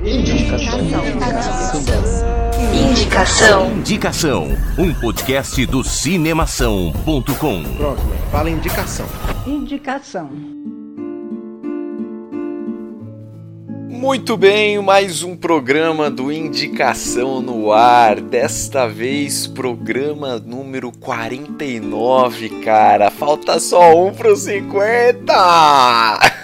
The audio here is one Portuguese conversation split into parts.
Indicação. Indicação. Indicação, um podcast do cinemação.com. Fala indicação. Indicação. Muito bem, mais um programa do Indicação no ar. Desta vez, programa número 49, cara. Falta só um pro 50!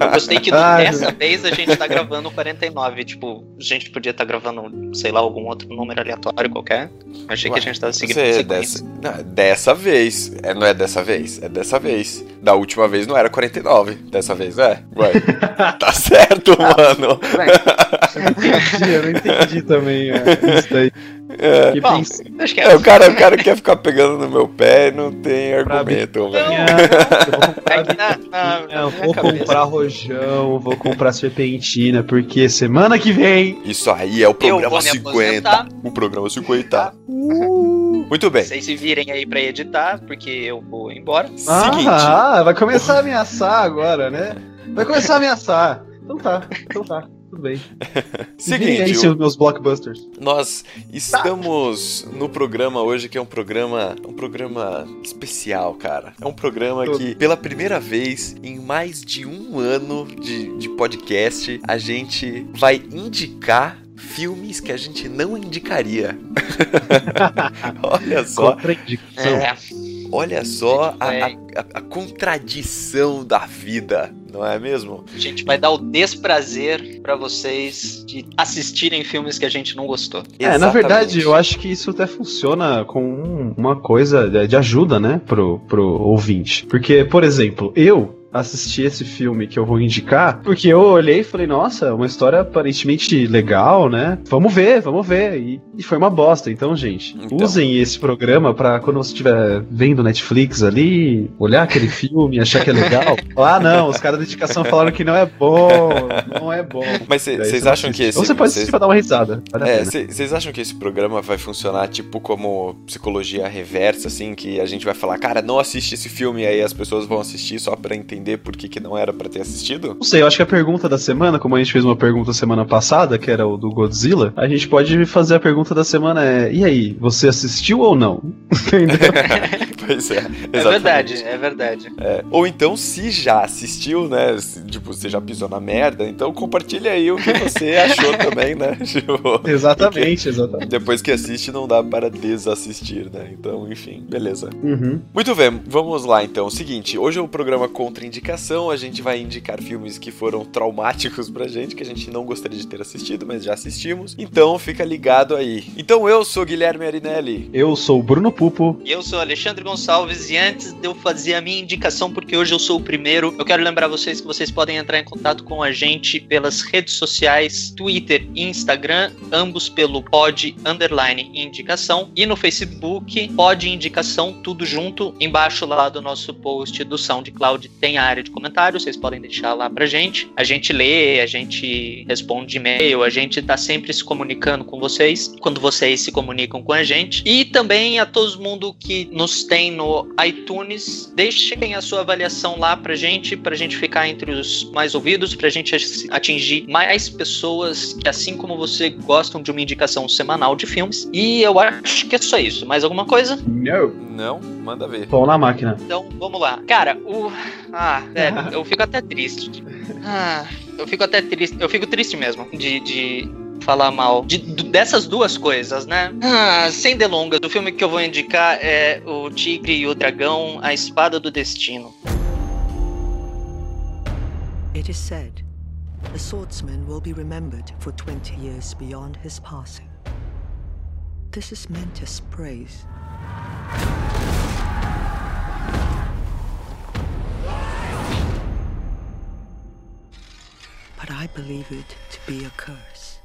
Eu gostei que Ai, dessa vez a gente tá gravando 49. Tipo, a gente podia estar gravando, sei lá, algum outro número aleatório qualquer. Achei que a gente tava seguindo Você, a dessa, não, dessa vez. É, não é dessa vez? É dessa vez. Da última vez não era 49. Dessa vez é? Ué. tá certo, mano. Entendi, eu não entendi também é, isso daí. É. É, é. o, cara, o cara quer ficar pegando no meu pé e não tem argumento, velho. É na, na Eu vou cabeça- comprar rojão, vou comprar serpentina, porque semana que vem. Isso aí é o programa vou me 50. aposentar. O programa 50. Uh, muito bem. Vocês se virem aí pra editar, porque eu vou embora. Seguinte. Ah, vai começar a ameaçar agora, né? Vai começar a ameaçar. Então tá, então tá, tudo bem. Virem aí Seguinte, seus meus blockbusters. nós estamos no programa hoje que é um programa, um programa especial, cara. É um programa que pela primeira vez em mais de um ano de, de podcast a gente vai indicar filmes que a gente não indicaria. Olha só, Contraindicação. É, olha só a, vai- a- a- a contradição da vida, não é mesmo? a gente vai dar o desprazer pra vocês de assistirem filmes que a gente não gostou. É, na verdade, Exatamente. eu acho que isso até funciona com um- uma coisa de de ajuda, né, pro, pro ouvinte. Porque, por exemplo, eu assisti esse filme que eu vou indicar, porque eu olhei e falei, nossa, uma história aparentemente legal, né? Vamos ver, vamos ver. E, e foi uma bosta. Então, gente, Então. usem esse programa pra quando você estiver vendo Netflix ali, olhar aquele filme, achar que é legal. ah, não, os caras da indicação falaram que não é bom, não é bom. Mas vocês acham que esse Ou você pode assistir pra dar uma risada. Vale É, vocês acham que esse programa vai funcionar tipo como psicologia reversa, assim, que a gente vai falar, cara, não assiste esse filme, e aí as pessoas vão assistir só pra entender por que, que não era pra ter assistido? Não sei, eu acho que a pergunta da semana, como a gente fez uma pergunta semana passada, que era o do Godzilla, a gente pode fazer a pergunta da semana é: e aí, você assistiu ou não? Entendeu? pois é, É exatamente. verdade, é verdade. É. Ou então, se já assistiu, né, se, tipo, você já pisou na merda, então compartilha aí o que você achou também, né? Tipo, exatamente, exatamente. depois que assiste, não dá para desassistir, né? Então, enfim, beleza. Uhum. Muito bem, vamos lá então. Seguinte, hoje é o programa Contra Indicação. A gente vai indicar filmes que foram traumáticos pra gente, que a gente não gostaria de ter assistido, mas já assistimos. Então fica ligado aí. Então eu sou Guilherme Arinelli. Eu sou o Bruno Pupo. E eu sou Alexandre Gonçalves e antes de eu fazer a minha indicação, porque hoje eu sou o primeiro, eu quero lembrar vocês que vocês podem entrar em contato com a gente pelas redes sociais, Twitter e Instagram, ambos pelo pod underline indicação e no Facebook pod indicação tudo junto. Embaixo lá do nosso post do SoundCloud tem a área de comentários, vocês podem deixar lá pra gente. A gente lê, a gente responde e-mail, a gente tá sempre se comunicando com vocês quando vocês se comunicam com a gente. E também a todo mundo que nos tem no iTunes, deixem a sua avaliação lá pra gente, pra gente ficar entre os mais ouvidos, pra gente atingir mais pessoas que, assim como você, gostam de uma indicação semanal de filmes. E eu acho que é só isso. Mais alguma coisa? Não. Não? Manda ver. Pão na máquina. Então, vamos lá. Cara, o. Ah, velho, eu fico até triste. Ah, eu fico até triste. Eu fico triste mesmo de. de falar mal de, dessas duas coisas, né? Ah, sem delongas, o filme que eu vou indicar é O Tigre e o Dragão, A Espada do Destino. It is said the swordsman will be remembered for 20 years beyond his passing. This is meant as praise. I believe it to be a curse.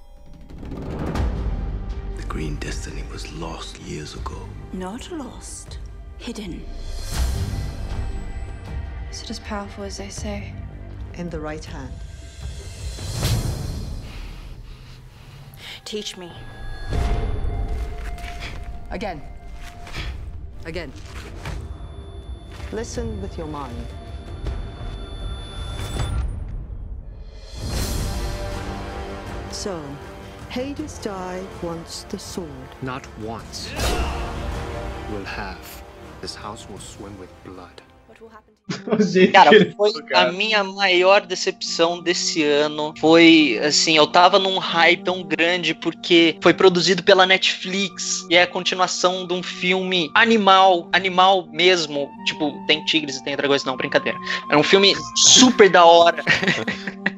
The Green Destiny was lost years ago. Not lost. Hidden. Is it as powerful as they say? In the right hand. Teach me. Again. Again. Listen with your mind. So, Hades died once the sword. Not once. We'll have. This house will swim with blood. Cara, foi a minha maior decepção desse ano. Foi assim, eu tava num hype tão grande porque foi produzido pela Netflix e é a continuação de um filme animal, animal mesmo. Tipo, tem tigres e tem dragões, não, brincadeira. É um filme super da hora.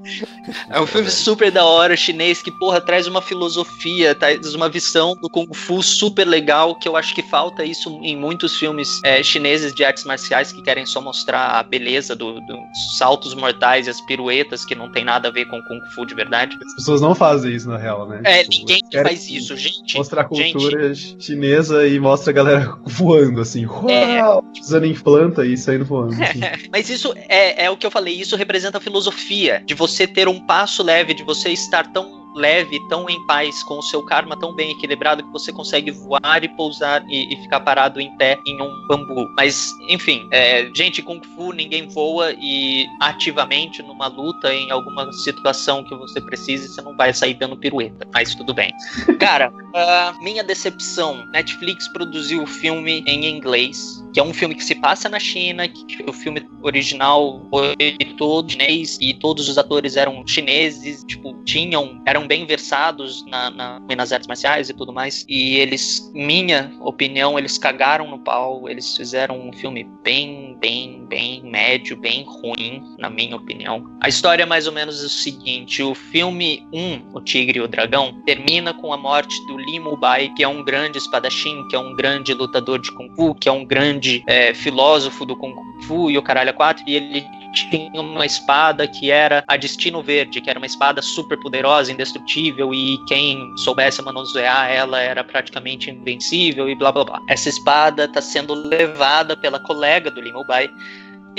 É um filme super da hora, chinês, que, porra, traz uma filosofia, traz uma visão do Kung Fu super legal, que eu acho que falta isso em muitos filmes é, chineses de artes marciais que querem só mostrar a beleza do- dos saltos mortais e as piruetas, que não tem nada a ver com Kung Fu de verdade. As pessoas não fazem isso na real, né? É, Tipo, ninguém faz isso, gente. Mostra a gente, cultura chinesa e mostra a galera voando, assim. É. Uau! Usando implanta e saindo voando. assim. Mas isso é, é o que eu falei, isso representa a filosofia de você ter um passo leve, de você estar tão leve, tão em paz, com o seu karma tão bem equilibrado que você consegue voar e pousar e, e ficar parado em pé em um bambu. Mas, enfim, é, gente, Kung Fu ninguém voa e ativamente numa luta, em alguma situação que você precise, você não vai sair dando pirueta. Mas tudo bem. Cara, ah, minha decepção: Netflix produziu o filme em inglês, que é um filme que se passa na China, que o filme original foi todo chinês e todos os atores eram chineses, tipo, tinham, eram bem versados na, na- nas artes marciais e tudo mais. E eles, minha opinião, eles cagaram no pau, eles fizeram um filme bem, bem, bem médio, bem ruim, na minha opinião. A história é mais ou menos o seguinte: o filme 1, O Tigre e o Dragão, termina com a morte do Li Mubai, que é um grande espadachim, que é um grande lutador de Kung Fu, que é um grande é, filósofo do Kung Fu e o caralho a quatro, e ele tinha uma espada que era a Destino Verde, que era uma espada super poderosa, indestrutível, e quem soubesse manusear ela era praticamente invencível e blá blá blá. Essa espada está sendo levada pela colega do Li Mubai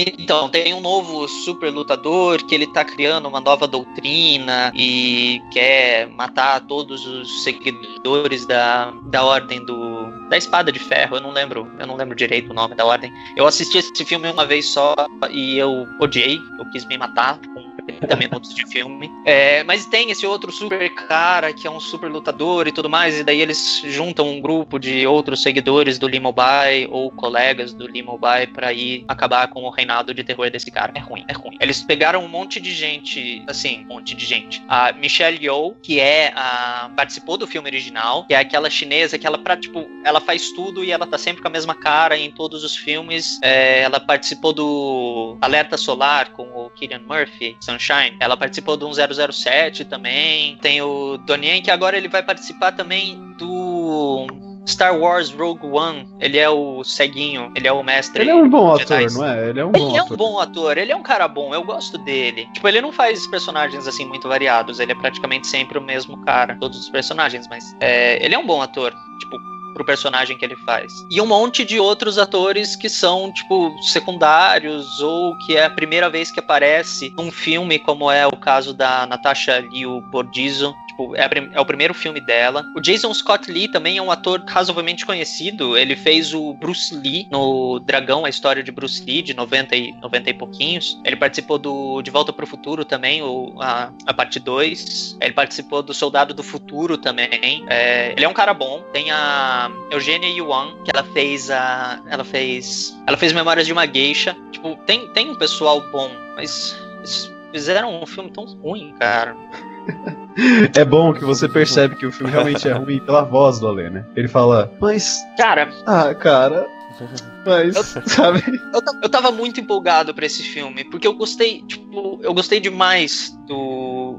então, tem um novo super lutador que ele tá criando uma nova doutrina e quer matar todos os seguidores da, da ordem do. da espada de ferro. Eu não lembro, eu não lembro direito o nome da ordem. Eu assisti esse filme uma vez só e eu odiei, eu quis me matar com 30 minutos de filme. É, mas tem esse outro super cara que é um super lutador e tudo mais, e daí eles juntam um grupo de outros seguidores do Lee Mobile ou colegas do Lee Mobile pra ir acabar com o reinado de terror desse cara. É ruim, é ruim. Eles pegaram um monte de gente, assim, um monte de gente. A Michelle Yeoh, que é a participou do filme original, que é aquela chinesa que ela pra, tipo, ela faz tudo e ela tá sempre com a mesma cara em todos os filmes. É, ela participou do Alerta Solar com o Killian Murphy, Sunshine. Ela participou do 1007 também. Tem o Donnie que agora ele vai participar também do Star Wars Rogue One. Ele é o ceguinho, ele é o mestre. Ele é um bom Jedi. ator, não é? Ele é um bom Ele é um ator. bom ator, ele é um cara bom, eu gosto dele. Tipo, ele não faz personagens assim muito variados, ele é praticamente sempre o mesmo cara, todos os personagens, mas é, ele é um bom ator, tipo, pro personagem que ele faz. E um monte de outros atores que são, tipo, secundários ou que é a primeira vez que aparece num filme, como é o caso da Natasha Liu Bordizzo. Tipo, é, é o primeiro filme dela. O Jason Scott Lee também é um ator razoavelmente conhecido. Ele fez o Bruce Lee no Dragão, a história de Bruce Lee, de 90 e, 90 e pouquinhos. Ele participou do De Volta pro Futuro também, o, a, a parte 2. Ele participou do Soldado do Futuro também. É, ele é um cara bom. Tem a Eugênia Yuan, que ela fez a. Ela fez. Ela fez Memórias de uma Geisha. Tipo, tem, tem um pessoal bom, mas. Fizeram um filme tão ruim, cara. É bom que você percebe que o filme realmente é ruim pela voz do Alê, né? Ele fala, mas. Cara, Ah, cara. Mas, sabe? Eu, eu tava muito empolgado pra esse filme, porque eu gostei, tipo, eu gostei demais do,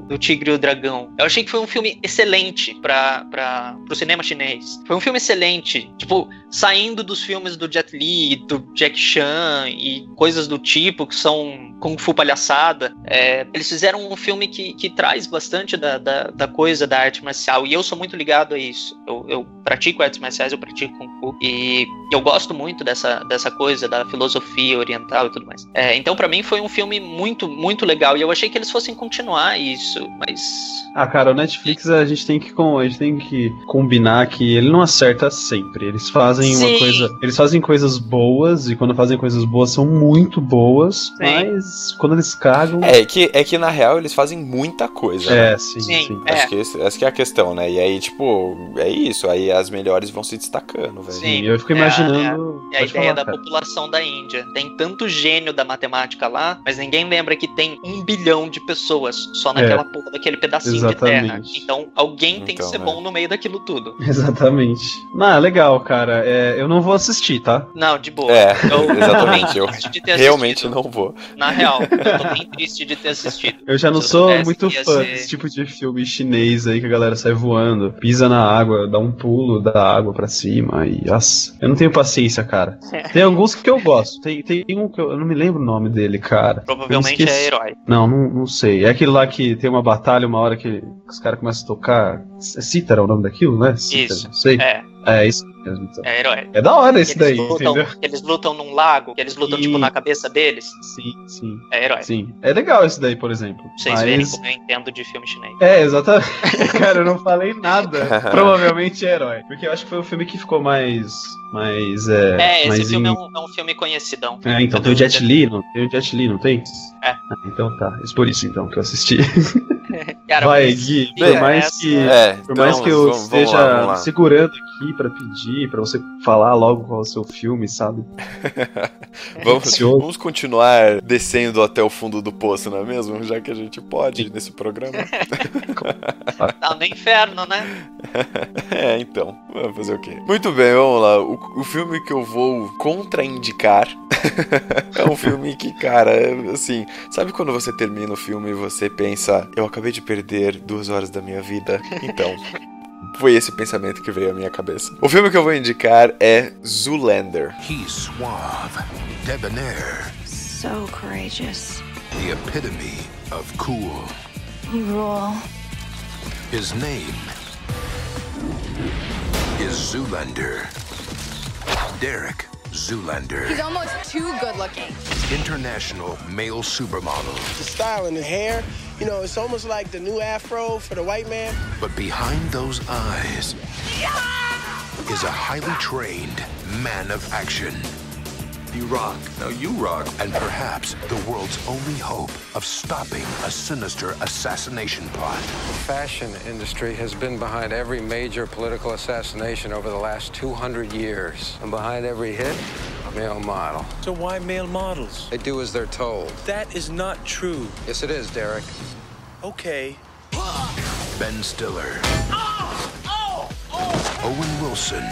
do Tigre e o Dragão. Eu achei que foi um filme excelente pra, pro cinema chinês. Foi um filme excelente, tipo, saindo dos filmes do Jet Li, do Jack Chan e coisas do tipo, que são Kung Fu palhaçada. É, eles fizeram um filme que, que traz bastante da, da, da coisa da arte marcial, e eu sou muito ligado a isso. Eu, eu pratico artes marciais, eu pratico Kung Fu, e eu gosto muito dessa dessa, dessa coisa, da filosofia oriental e tudo mais. É, então, para mim, foi um filme muito, muito legal. E eu achei que eles fossem continuar isso, mas. Ah, cara, o Netflix a gente tem que, a gente tem que combinar que ele não acerta sempre. Eles fazem Sim. uma coisa. Eles fazem coisas boas, e quando fazem coisas boas são muito boas, mas quando eles cagam. É que, é que na real eles fazem muita coisa. né? É, sim, Sim, sim. é. Acho que esse- essa que é a questão, né? E aí, tipo, é isso. Aí as melhores vão se destacando, velho. Sim. Eu fico É, imaginando. É a Pode ideia falar, da cara. população da Índia. Tem tanto gênio da matemática lá, mas ninguém lembra que tem um bilhão de pessoas só naquela porra daquele pedacinho de terra. É. Exatamente. Então alguém tem que Então, ser né? bom no meio daquilo tudo. Exatamente. Não, legal, cara. É, eu não vou assistir, tá? Não, de boa. É, Eu- exatamente. Eu triste de ter realmente não vou. Na real, eu tô bem triste de ter assistido. Eu já não eu sou muito fã ser- desse tipo de filme chinês aí que a galera sai voando, pisa na água, dá um pulo da água pra cima e. Nossa, eu não tenho paciência, cara. Tem alguns que eu gosto. Tem, tem um que eu, eu não me lembro o nome dele, cara. Provavelmente é herói. Não, não, não sei. É aquele lá que tem uma batalha, uma hora que os caras começam a tocar. É Cítara o nome daquilo, né? Cítara, Isso. sei. É, É, isso mesmo. Então. é herói. É da hora esse Eles daí, lutam, entendeu? eles lutam num lago, que eles lutam Sim. tipo na cabeça deles. Sim, sim, É herói. sim. É legal esse daí, por exemplo. Pra vocês Mas- verem como eu entendo de filme chinês. É, exatamente. Cara, eu não falei nada. Provavelmente é herói. Porque eu acho que foi o filme que ficou mais. mais. É, É, esse mais filme em- é, um, é um filme conhecidão. É, então tem o Jet Li, não? Tem o Jet Li, não tem? É. Ah, então tá. Isso por isso então que eu assisti. Cara, Vai, mas Gui, por mais essa- que. É, Por mais então, que eu vamos- vamos esteja lá, vamos lá. segurando aqui pra pedir, pra você falar logo qual é o seu filme, sabe? Vamos, Ansioso. vamos continuar descendo até o fundo do poço, não é mesmo? Já que a gente pode nesse programa. Tá no inferno, né? É, então. Vamos fazer o quê? Muito bem, vamos lá. O, o filme que eu vou contraindicar é um filme que, cara, assim, sabe quando você termina o filme e você pensa, eu acabei de perder duas horas da minha vida? Então. Foi esse pensamento que veio à minha cabeça. O filme que eu vou indicar é Zoolander. He's suave, debonair, So courageous. the epitome of cool. You rule. His name is Zoolander. Derek Zoolander, He's almost too good looking. international male supermodel. The style and the hair, you know, it's almost like the new afro for the white man. But behind those eyes is a highly trained man of action. You rock. No, you rock. And perhaps the world's only hope of stopping a sinister assassination plot. The fashion industry has been behind every major political assassination over the last 200 years. And behind every hit, a male model. So why male models? They do as they're told. That is not true. Yes, it is, Derek. Okay. Ben Stiller. Owen Wilson.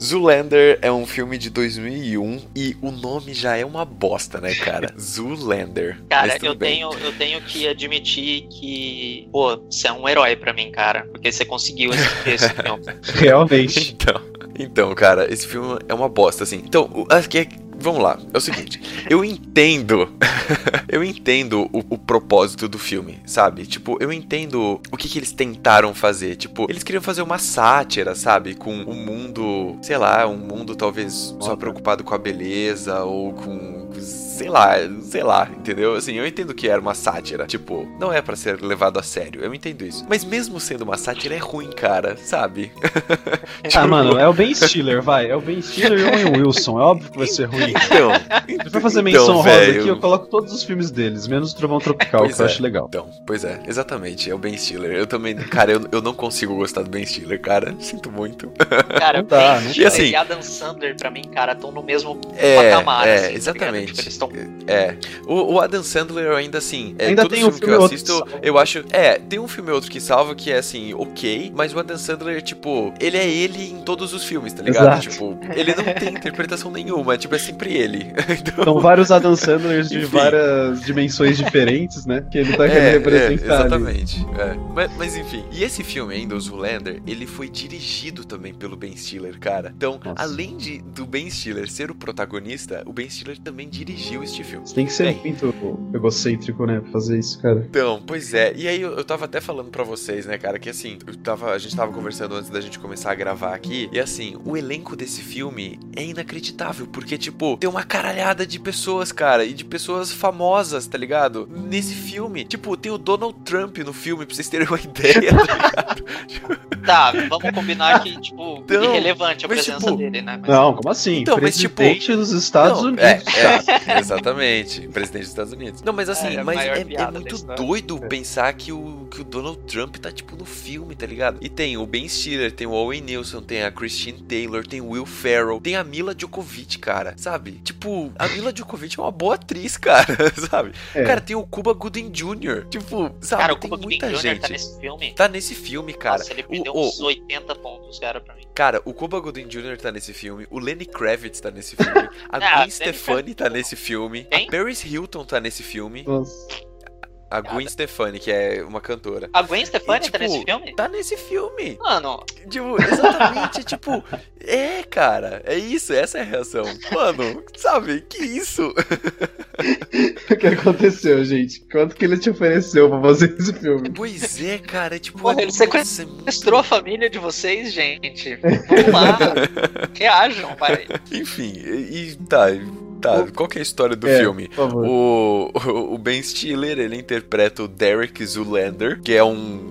Zoolander é um filme de 2001 e o nome já é uma bosta, né, cara? Zoolander. Cara, eu bem. tenho, eu tenho que admitir que, pô, você é um herói pra mim, cara. Porque você conseguiu esse, esse filme. Realmente. Então, então, cara, esse filme é uma bosta, assim. Então, o- é- Vamos lá, é o seguinte, eu entendo, eu entendo o, o propósito do filme, sabe? Tipo, eu entendo o que, que eles tentaram fazer. Tipo, eles queriam fazer uma sátira, sabe? Com o mundo, sei lá, um mundo talvez só preocupado com a beleza ou com, sei lá, sei lá, entendeu? Assim, eu entendo que era uma sátira. Tipo, não é pra ser levado a sério, eu entendo isso. Mas mesmo sendo uma sátira, é ruim, cara, sabe? Ah, mano, é o Ben Stiller, vai. É o Ben Stiller e o Owen Wilson. É óbvio que vai ser ruim. Então, for fazer menção então, rosa velho, aqui, eu coloco todos os filmes deles, menos o Trovão Tropical, Pois que eu é. acho legal. Então, pois é, exatamente, é o Ben Stiller. Eu também, cara, eu, eu não consigo gostar do Ben Stiller, cara. Sinto muito. Cara, Não dá, Ben? Stiller E assim- e Adam Sandler, pra mim, cara, estão no mesmo É, patamar. é, assim, tá exatamente. Tipo, eles tão É. O, o Adam Sandler eu ainda assim. É, Ainda todo tem um filme que filme eu que assisto, salva. eu acho. É, tem um filme ou outro que salva que é assim, ok, mas o Adam Sandler, tipo, ele é ele em todos os filmes, tá ligado? Exato. Tipo, ele não tem interpretação nenhuma, tipo, é sempre ele. Então, São vários Adam Sandlers de várias dimensões diferentes, né? Que ele tá querendo É, representar. é, exatamente. é. Mas, mas enfim, e esse filme ainda, o Zoolander, ele foi dirigido também pelo Ben Stiller, cara. Então, Nossa. além de, do Ben Stiller ser o protagonista, o Ben Stiller também dirigiu este filme. Você tem que ser muito egocêntrico, né, pra fazer isso, cara. Então, pois é. E aí eu, eu tava até falando pra vocês, né, cara, que assim, eu tava, a gente tava conversando antes da gente começar a gravar aqui, e assim, o elenco desse filme é inacreditável, porque, tipo, tem uma caralhada de pessoas, cara, e de pessoas famosas, tá ligado? Nesse filme. Tipo, tem o Donald Trump no filme, pra vocês terem uma ideia, tá ligado? Tá, vamos combinar que, tipo, Então, irrelevante a presença tipo, dele, né? Mas- Não, como assim? Então, mas, tipo, Presidente dos Estados Não, Unidos. É, é, exatamente. Presidente dos Estados Unidos. Não, mas assim, É, mas é, é muito doido pensar que o, que o Donald Trump tá, tipo, no filme, tá ligado? E tem o Ben Stiller, tem o Owen Nilsson, tem a Christine Taylor, tem o Will Ferrell, tem a Mila Djokovic, cara, sabe? Tipo, a Mila Djokovic é uma boa atriz, cara, sabe? É. Cara, tem o Cuba Gooding Jr., tipo, sabe? Cara, o tem Cuba Gooding muita Jr. gente. tá nesse filme. Tá nesse filme, cara. Nossa, ele O- perdeu o- uns 80 pontos, cara, pra mim. Cara, o Cuba Gooding Jr. tá nesse filme, o Lenny Kravitz tá nesse filme, a Ah, Gwen Stefani tá nesse filme, Quem? a Paris Hilton tá nesse filme, Nossa. A Gwen Stefani, que é uma cantora. A Gwen Stefani E, tá tipo, nesse filme? Tá nesse filme. Mano, Tipo, exatamente, tipo, é, cara, é isso, essa é a reação. Mano, sabe, que isso? O que aconteceu, gente? Quanto que ele te ofereceu pra fazer esse filme? Pois é, cara, é tipo, Porra, ele é sequestrou a família de vocês, gente. Vamos lá. Reajam, vai. Enfim, e, e tá, tá, qual que é a história do É, filme? O, o, o Ben Stiller, ele interpreta o Derek Zoolander, que é um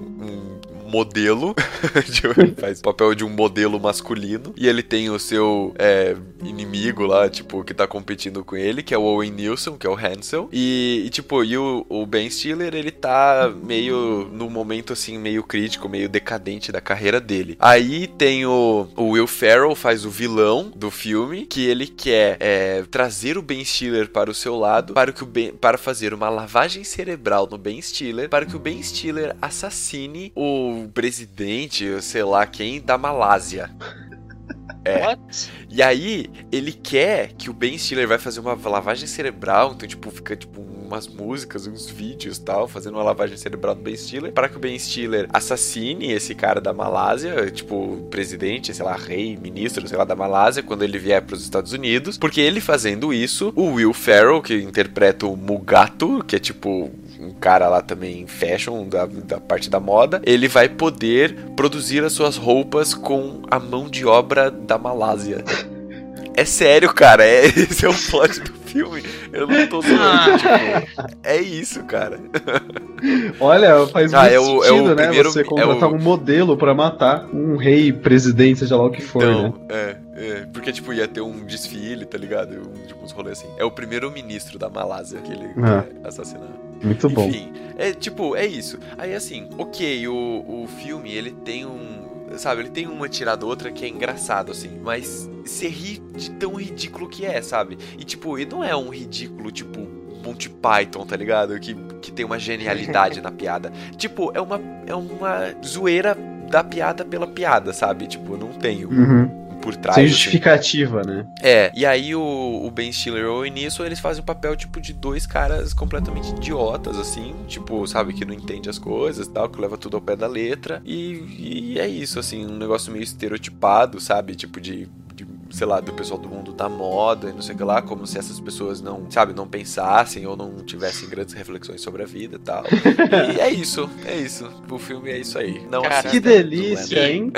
modelo, ele faz o papel de um modelo masculino, e ele tem o seu é, inimigo lá, tipo, que tá competindo com ele, que é o Owen Nilsson, que é o Hansel, e, e, tipo, e o, o Ben Stiller, ele tá meio, no momento, assim, meio crítico, meio decadente da carreira dele. Aí tem o, o Will Ferrell, faz o vilão do filme, que ele quer é, trazer o Ben Stiller para o seu lado, para, que o ben, para fazer uma lavagem cerebral no Ben Stiller, para que o Ben Stiller assassine o presidente, sei lá quem, da Malásia. É. What? E aí, ele quer que o Ben Stiller vai fazer uma lavagem cerebral, então, tipo, fica, tipo, umas músicas, uns vídeos e tal, fazendo uma lavagem cerebral do Ben Stiller, para que o Ben Stiller assassine esse cara da Malásia, tipo, presidente, sei lá, rei, ministro, sei lá, da Malásia, quando ele vier para os Estados Unidos, porque ele fazendo isso, o Will Ferrell, que interpreta o Mugato, que é, tipo, um cara lá também fashion, da, da parte da moda, ele vai poder produzir as suas roupas com a mão de obra da Malásia. É sério, cara. É, esse é o plot do filme. Eu não tô zoando. tipo, é isso, cara. Olha, faz Ah, muito é o- é o sentido, né? primeiro- Você é contratar o- um modelo pra matar um rei, presidente, seja lá o que for, né? Então, é, é. Porque, tipo, ia ter um desfile, tá ligado? Um, tipo, uns rolês assim. É o primeiro-ministro da Malásia que ele Ah. quer assassinar. Muito bom. Enfim, é tipo, é isso. Aí assim, ok, o, o filme ele tem um. Sabe, ele tem uma tirada outra que é engraçado, assim, mas você ri de tão ridículo que é, sabe? E tipo, e não é um ridículo, tipo, Monty Python, tá ligado? Que, que tem uma genialidade na piada. Tipo, é uma, é uma zoeira da piada pela piada, sabe? Tipo, não um Uhum. Por trás. Sem assim. justificativa, né? É, e aí o, o Ben Stiller e o Owen Nilsson, eles fazem o papel, tipo, de dois caras completamente idiotas, assim, tipo, sabe, que não entende as coisas e tal, que leva tudo ao pé da letra, e, e é isso, assim, um negócio meio estereotipado, sabe, tipo, de, de, sei lá, do pessoal do mundo da moda e não sei o que lá, como se essas pessoas não, sabe, não pensassem ou não tivessem grandes reflexões sobre a vida e tal. E é isso, é isso, o filme é isso aí. Não Cara, Que delícia, hein?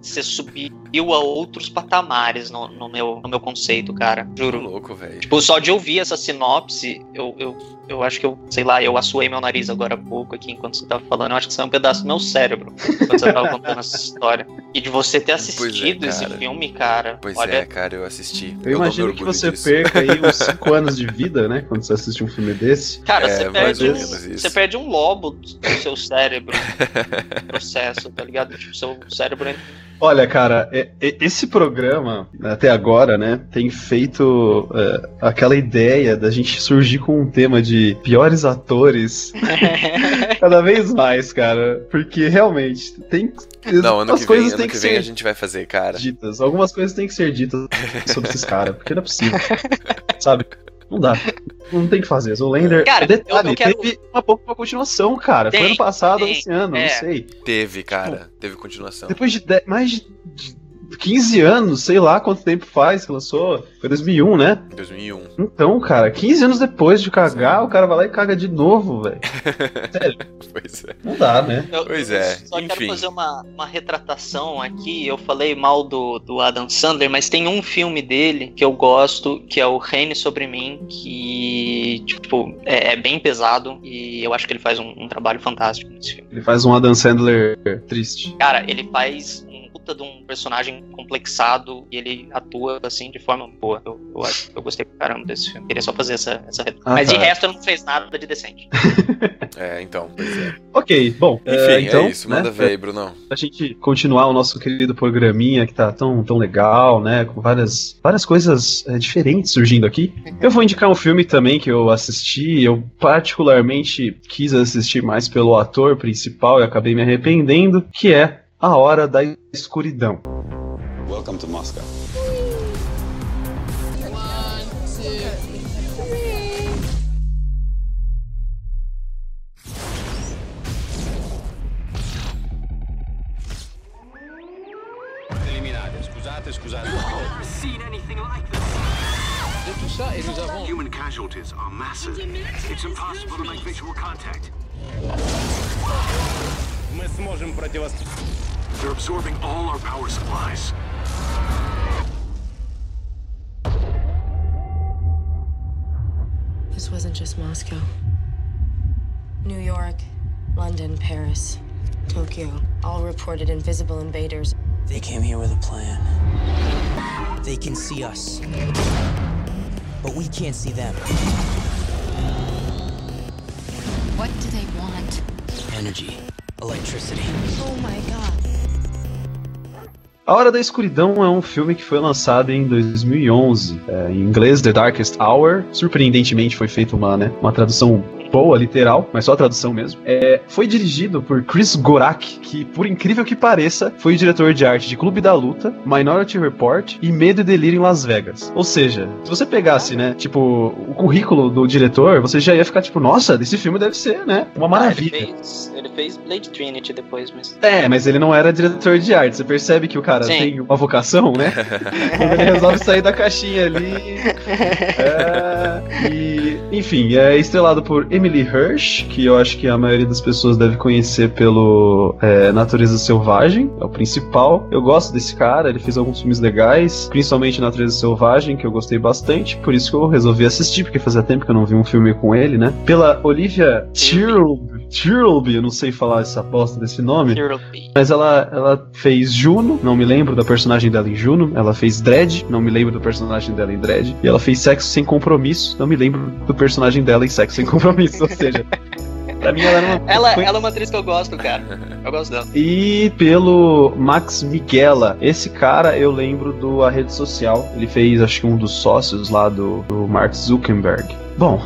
Você subiu a outros patamares no, no meu, no meu conceito, cara. Tô Juro. louco, velho. Tipo, só de ouvir essa sinopse, eu, eu, eu acho que eu, sei lá, eu assuei meu nariz agora há pouco aqui enquanto você tava falando. Eu acho que saiu um pedaço do meu cérebro quando você tava contando essa história. E de você ter assistido esse cara. filme, cara. Pois olha, é, cara, eu assisti. Eu não imagino que você disso. perca aí uns 5 anos de vida, né? Quando você assiste um filme desse. Cara, É, você, perde um, isso. você perde um lobo do seu cérebro no processo, tá ligado? Tipo, seu cérebro entra Olha, cara, é- é- esse programa, até agora, né, tem feito é, aquela ideia da gente surgir com um tema de piores atores cada vez mais, cara. Porque realmente tem. Não, ano as que vem, coisas ano têm que que vem a gente vai fazer, cara. ditas. Algumas coisas têm que ser ditas sobre esses caras, porque não é possível. sabe? Não dá. Não tem que fazer. O Lender. Cara, detalhe, eu- eu quero- teve uma pouco uma continuação, cara. Foi Tem, ano passado ou tem, esse ano, é. não sei. Teve, cara. Teve continuação. Depois de de- mais de 15 anos, sei lá quanto tempo faz que lançou. Foi 2001, né? 2001. Então, cara, 15 anos depois de cagar, o cara vai lá e caga de novo, velho. Sério. Pois é. Não dá, né? Eu, Pois é, Só quero enfim. fazer uma, uma retratação aqui. Eu falei mal do, do Adam Sandler, mas tem um filme dele que eu gosto, que é o Reine Sobre Mim, que, tipo, é, é bem pesado e eu acho que ele faz um, um trabalho fantástico nesse filme. Ele faz um Adam Sandler triste. Cara, ele faz puta de um personagem complexado e ele atua, assim, de forma boa. Eu, eu, acho- eu gostei pra caramba desse filme. Queria só fazer essa, essa. Ah, mas de tá. resto, ele não fez nada de decente. É, então, pois é. Ok, bom. Enfim, é, então, é isso, manda né, ver aí, Brunão. Pra gente continuar o nosso querido programinha que tá tão, tão legal, né? Com várias, várias coisas é, diferentes surgindo aqui. Eu vou indicar um filme também que eu assisti. Eu particularmente quis assistir mais pelo ator principal e acabei me arrependendo, que é A Hora da Escuridão. Welcome to Moscow. Eliminati. Scusate, scusate. Human casualties are massive. It's impossible to make visual contact. Мы сможем противостоять. They're absorbing all our power supplies. This wasn't just Moscow. New York, London, Paris, Tokyo all reported invisible invaders. They came here with a plan. They can see us. But we can't see them. What do they want? Energy, electricity. Oh my god. A Hora da Escuridão é um filme que foi lançado em 2011, é, em inglês The Darkest Hour. Surpreendentemente foi feita uma, né, uma tradução boa, literal, mas só a tradução mesmo. É, foi dirigido por Chris Gorak, que, por incrível que pareça, foi o diretor de arte de Clube da Luta, Minority Report e Medo e Delírio em Las Vegas. Ou seja, se você pegasse, né, tipo, o currículo do diretor, você já ia ficar tipo, nossa, esse filme deve ser, né, uma maravilha. Ah, ele, fez, ele fez Blade Trinity depois, mas. É, mas ele não era diretor de arte. Você percebe que o cara Sim. tem uma vocação, né? Ele resolve sair da caixinha ali. É, e, enfim, é estrelado por Emily Hirsch, que eu acho que a maioria das pessoas deve conhecer pelo é, Natureza Selvagem, é o principal. Eu gosto desse cara, ele fez alguns filmes legais, principalmente Natureza Selvagem, que eu gostei bastante, por isso que eu resolvi assistir, porque fazia tempo que eu não vi um filme com ele, né? Pela Olivia Thirlby, eu não sei falar essa bosta desse nome. Mas ela, ela fez Juno, não me lembro da personagem dela em Juno. Ela fez Dredd, não me lembro do personagem dela em Dredd. E ela fez Sexo Sem Compromisso, não me lembro do personagem dela em Sexo Sem Compromisso. Ou seja, pra mim ela era uma. Ela, ela é uma atriz que eu gosto, cara. Eu gosto dela. E pelo Max Miguela. Esse cara eu lembro do A Rede Social. Ele fez, acho que um dos sócios lá do, do Mark Zuckerberg. Bom.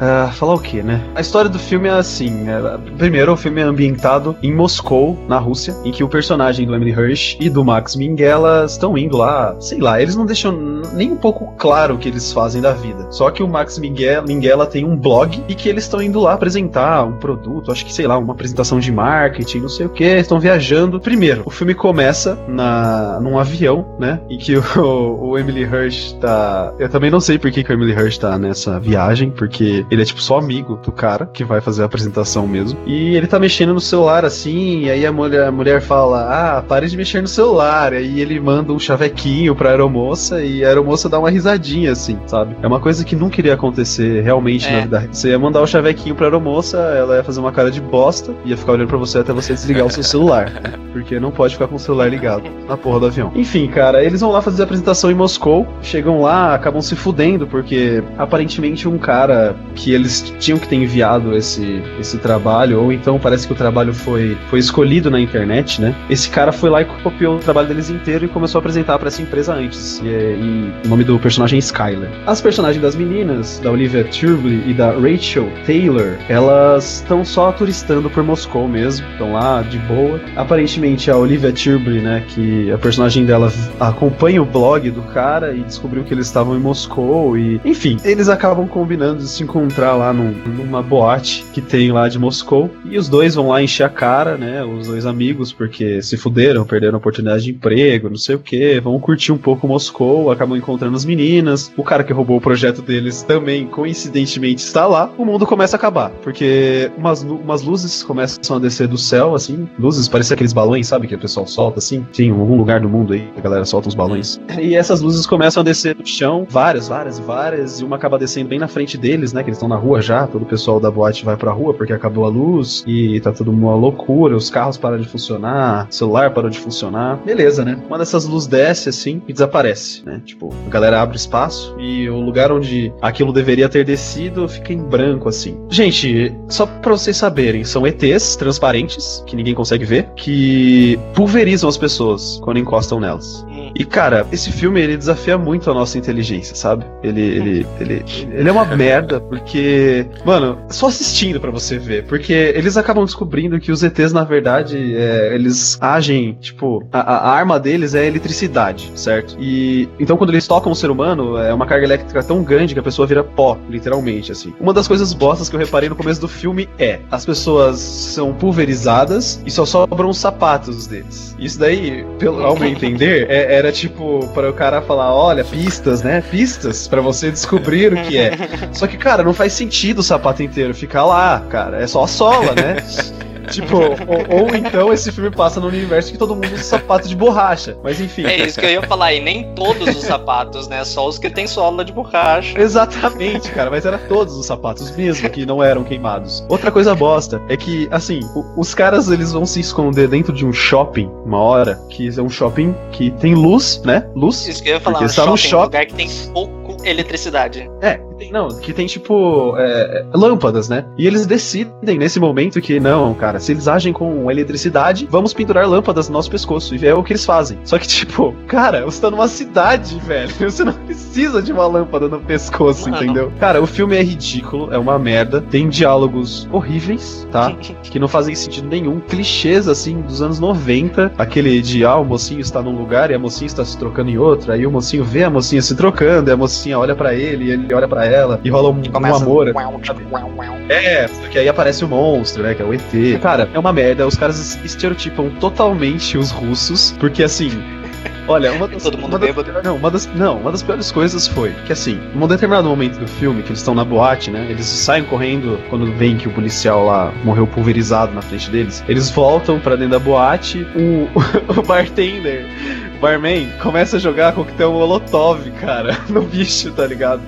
Ah, falar o que, né? A história do filme é assim: é, primeiro, o filme é ambientado em Moscou, na Rússia, em que o personagem do Emily Hirsch e do Max Minghella estão indo lá, sei lá, eles não deixam nem um pouco claro o que eles fazem da vida. Só que o Max Minghella tem um blog e que eles estão indo lá apresentar um produto, acho que sei lá, uma apresentação de marketing, não sei o que, estão viajando. Primeiro, o filme começa na num avião, né? Em que o, o Emily Hirsch tá. Eu também não sei por que, que o Emily Hirsch tá nessa viagem, porque ele é tipo só amigo do cara que vai fazer a apresentação mesmo. E ele tá mexendo no celular assim, e aí a mulher, a mulher fala: Ah, pare de mexer no celular. E aí ele manda um chavequinho pra aeromoça e a aeromoça dá uma risadinha assim, sabe? É uma coisa que nunca iria acontecer realmente É. na vida. Você ia mandar o chavequinho pra aeromoça, ela ia fazer uma cara de bosta, ia ficar olhando pra você até você desligar o seu celular. Porque não pode ficar com o celular ligado na porra do avião. Enfim, cara, eles vão lá fazer a apresentação em Moscou, chegam lá, acabam se fudendo, porque aparentemente um cara que eles tinham que ter enviado esse, esse trabalho, ou então parece que o trabalho foi, foi escolhido na internet, né? Esse cara foi lá e copiou o trabalho deles inteiro e começou a apresentar pra essa empresa antes. E, é- e o nome do personagem é Skyler. As personagens das meninas, da Olivia Turbley e da Rachel Taylor, elas estão só turistando por Moscou mesmo, estão lá de boa. Aparentemente a Olivia Turbley, né, que a personagem dela acompanha o blog do cara e descobriu que eles estavam em Moscou e, enfim, eles acabam combinando se, encon- encontrar lá num- numa boate que tem lá de Moscou. E os dois vão lá encher a cara, né? Os dois amigos, porque se fuderam, perderam a oportunidade de emprego, não sei o que. Vão curtir um pouco Moscou, acabam encontrando as meninas. O cara que roubou o projeto deles também, coincidentemente, está lá. O mundo começa a acabar, porque umas, umas luzes começam a descer do céu, assim. Luzes, parecia aqueles balões, sabe? Que o pessoal solta, assim. Tem em algum lugar do mundo aí, a galera solta uns balões. E essas luzes começam a descer do chão, várias, várias, várias. E uma acaba descendo bem na frente deles, né? Que estão na rua já. Todo o pessoal da boate vai pra rua porque acabou a luz. E tá tudo uma loucura. Os carros param de funcionar, o celular parou de funcionar. Beleza, né? Uma dessas luzes desce assim e desaparece, né? Tipo, a galera abre espaço e o lugar onde aquilo deveria ter descido fica em branco assim. Gente, só pra vocês saberem, são ETs transparentes que ninguém consegue ver que pulverizam as pessoas quando encostam nelas. E cara, esse filme ele desafia muito a nossa inteligência, sabe? Ele ele ele, ele é uma merda porque, mano, só assistindo pra você ver, porque eles acabam descobrindo que os ETs na verdade é, eles agem, tipo, a, a arma deles é eletricidade, certo? E então quando eles tocam o ser humano, é uma carga elétrica tão grande que a pessoa vira pó, literalmente assim. Uma das coisas bostas que eu reparei no começo do filme é as pessoas são pulverizadas e só sobram os sapatos deles. Isso daí, pelo ao meu entender, é- era tipo para o cara falar, olha, pistas, né? Pistas pra você descobrir o que é. Só que, cara, não faz sentido o sapato inteiro ficar lá, cara. É só a sola, né? Tipo, ou, ou então esse filme passa no universo que todo mundo usa sapato de borracha. Mas enfim. É isso que eu ia falar, e nem todos os sapatos, né? Só os que tem sola de borracha. Exatamente, cara, mas era todos os sapatos mesmo que não eram queimados. Outra coisa bosta é que, assim, os caras eles vão se esconder dentro de um shopping uma hora, que é um shopping que tem luz, né? Luz. Isso que eu ia falar, um shopping, um shopping. lugar que tem pouco eletricidade. É, tem- não, que tem tipo é, é, lâmpadas, né? E eles decidem nesse momento que não, cara, se eles agem com eletricidade, vamos pendurar lâmpadas no nosso pescoço. E é o que eles fazem. Só que, tipo, cara, você tá numa cidade, velho. Você não precisa de uma lâmpada no pescoço, Mano. entendeu? Cara, o filme é ridículo, é uma merda. Tem diálogos horríveis, tá? que não fazem sentido nenhum. Clichês, assim, dos anos 90. Aquele de, ah, o mocinho está num lugar e a mocinha está se trocando em outro. Aí o mocinho vê a mocinha se trocando e a mocinha olha pra ele e ele olha pra ela. E rola um, um amor. sabe? É, só que aí aparece o monstro, né? Que é o ET. Cara, é uma merda. Os caras estereotipam totalmente os russos. Porque, assim... Olha, uma das, Todo mundo uma das- bêbado. não, uma das, não, uma das piores coisas foi que, assim, num determinado momento do filme, que eles estão na boate, né? Eles saem correndo quando veem que o policial lá morreu pulverizado na frente deles. Eles voltam pra dentro da boate, o, o bartender, barman, começa a jogar coquetel molotov, cara, no bicho, tá ligado?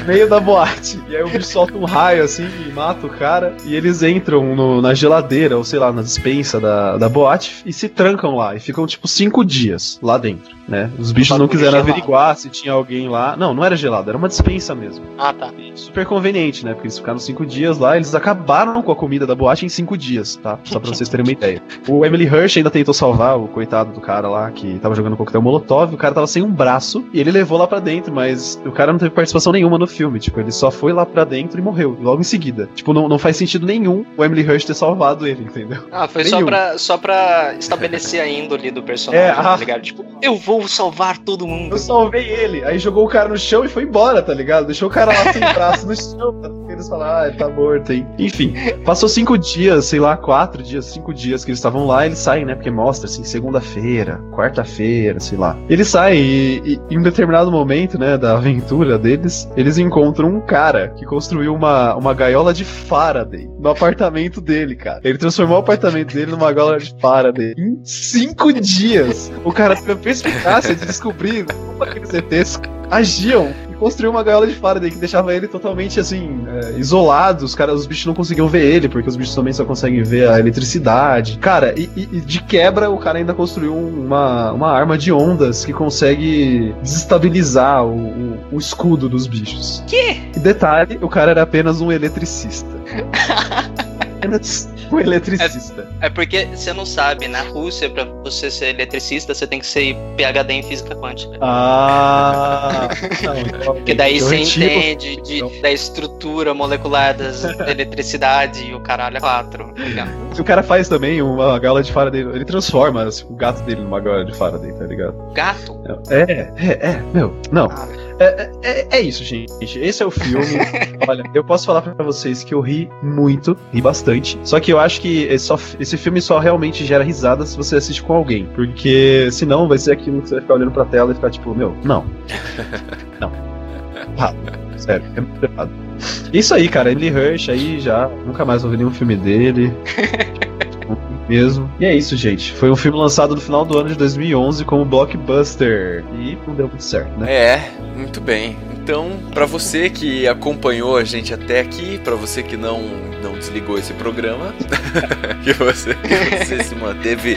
No meio da boate. E aí o bicho solta um raio assim e mata o cara. E eles entram no- na geladeira, ou sei lá, na dispensa da, da boate e se trancam lá. E ficam tipo cinco dias lá dentro, né? Os bichos não quiseram gelado. averiguar se tinha alguém lá. Não, não era gelado, era uma dispensa mesmo. Ah, tá. Super conveniente, né? Porque eles ficaram cinco dias lá, eles acabaram com a comida da boate em cinco dias, tá? Só pra vocês terem uma ideia. O Emily Hirsch ainda tentou salvar o coitado do cara lá que tava jogando coquetel molotov, o cara tava sem um braço e ele levou lá pra dentro, mas o cara não teve participação nenhuma no filme, tipo, ele só foi lá pra dentro e morreu, logo em seguida. Tipo, não, não faz sentido nenhum o Emily Hirsch ter salvado ele, entendeu? Ah, foi só Nenhum. pra, só pra estabelecer a índole do personagem, É, tá ah. ligado? Tipo, eu vou salvar todo mundo. Eu salvei ele, aí jogou o cara no chão e foi embora, tá ligado? Deixou o cara lá sem braço no chão, eles falar, ah, ele tá morto, hein? Enfim, passou cinco dias, sei lá, quatro dias, cinco dias que eles estavam lá, eles saem, né? Porque mostra assim, segunda-feira, quarta-feira, sei lá. Eles saem e, e em um determinado momento, né, da aventura deles, eles encontram um cara que construiu uma, uma gaiola de Faraday no apartamento dele, cara. Ele transformou o apartamento dele numa gaiola de Faraday em cinco dias. O cara teve a perspicácia de descobrir como aqueles ETs agiam e construiu uma gaiola de Faraday que deixava ele totalmente assim, é, isolado. Os caras, os bichos não conseguiam ver ele, porque os bichos também só conseguem ver a eletricidade. Cara, e, e- e de quebra o cara ainda construiu uma, uma arma de ondas que consegue desestabilizar o, o- o escudo dos bichos. Que? E detalhe, o cara era apenas um eletricista. apenas um eletricista. É porque você não sabe, na Rússia, pra você ser eletricista, você tem que ser PhD em física quântica. Ah, não, então, Porque daí você retiro- entende de, da estrutura molecular das da eletricidade e o caralho é quatro. ligado? O cara faz também uma gaiola de Faraday. Ele transforma assim, o gato dele numa gaiola de Faraday, tá ligado? Gato? É, é, é, meu, não. Ah, É, é, é isso, gente. Esse é o filme. Olha, eu posso falar pra vocês que eu ri muito, ri bastante. Só que eu acho que esse, só, esse filme só realmente gera risada se você assiste com alguém. Porque senão vai ser aquilo que você vai ficar olhando pra tela e ficar tipo, meu, não. Não. Ah, sério, é muito errado. Isso aí, cara, Emily Hirsch aí já. Nunca mais vou ver nenhum filme dele. mesmo. E é isso, gente. Foi um filme lançado no final do ano de 2011 como blockbuster. E não deu muito certo, né? É, muito bem. Então, para você que acompanhou a gente até aqui, para você que não não desligou esse programa, que você, você se manteve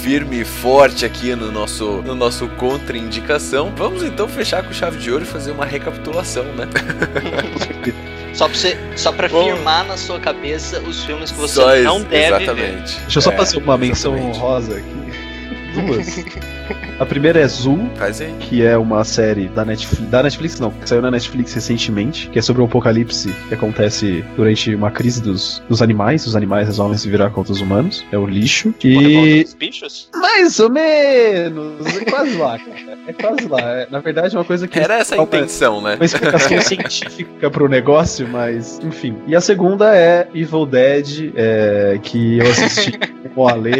firme e forte aqui no nosso no nosso contraindicação, vamos então fechar com chave de ouro e fazer uma recapitulação, né? Só pra, você, só pra firmar na sua cabeça os filmes que você não deve exatamente. ver. Deixa eu só É, fazer uma menção exatamente. honrosa aqui. Duas. A primeira é Zoom, Faz aí. que é uma série da Netflix, da Netflix não, que saiu na Netflix recentemente, que é sobre o apocalipse que acontece durante uma crise dos, dos animais, os animais resolvem se virar contra os humanos, é o lixo. E Os bichos? mais ou menos, é quase lá, cara. É quase lá. É, na verdade é uma coisa que Era essa a uma- intenção, né? uma explicação científica pro negócio, mas enfim. E a segunda é Evil Dead, é, que eu assisti com o Ale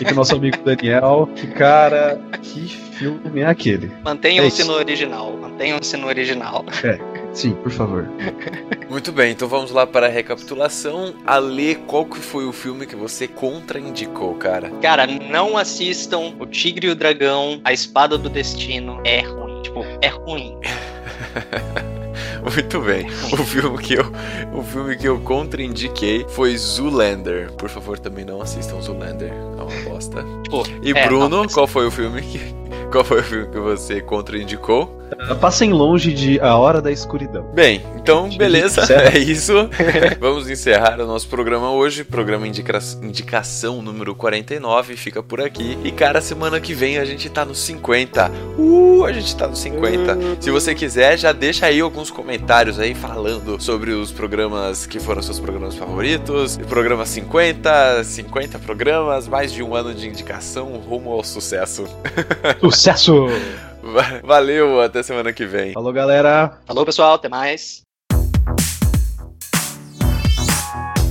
e com o nosso amigo Daniel. Que cara, que filme é aquele? É Mantenham-se isso. no original. Mantenham-se no original. É, sim, por favor. Muito bem, então vamos lá para a recapitulação. Ale, qual que foi o filme que você contraindicou, cara? Cara, não assistam O Tigre e o Dragão, A Espada do Destino. É ruim. Tipo, é ruim. Muito bem. O filme que eu, o filme que eu contraindiquei foi Zoolander. Por favor, também não assistam Zoolander. É uma bosta. Tipo, E é, Bruno, não, qual foi o filme que qual foi o filme que você contraindicou? Passem longe de A Hora da Escuridão. Bem, então beleza, é isso. Vamos encerrar o nosso programa hoje. Programa indica indicação número 49 fica por aqui. E cara, semana que vem a gente tá no 50. Uh, a gente tá no 50. Se você quiser, já deixa aí alguns comentários aí falando sobre os programas que foram seus programas favoritos. Programa 50, 50 programas, mais de um ano de indicação rumo ao sucesso. Sucesso! Va- Valeu, até semana que vem. Falou, galera. Falou, pessoal. Até mais.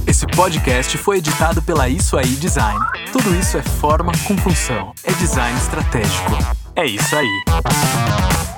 Esse podcast foi editado pela Isso Aí Design. Tudo isso é forma com função. É design estratégico. É isso aí.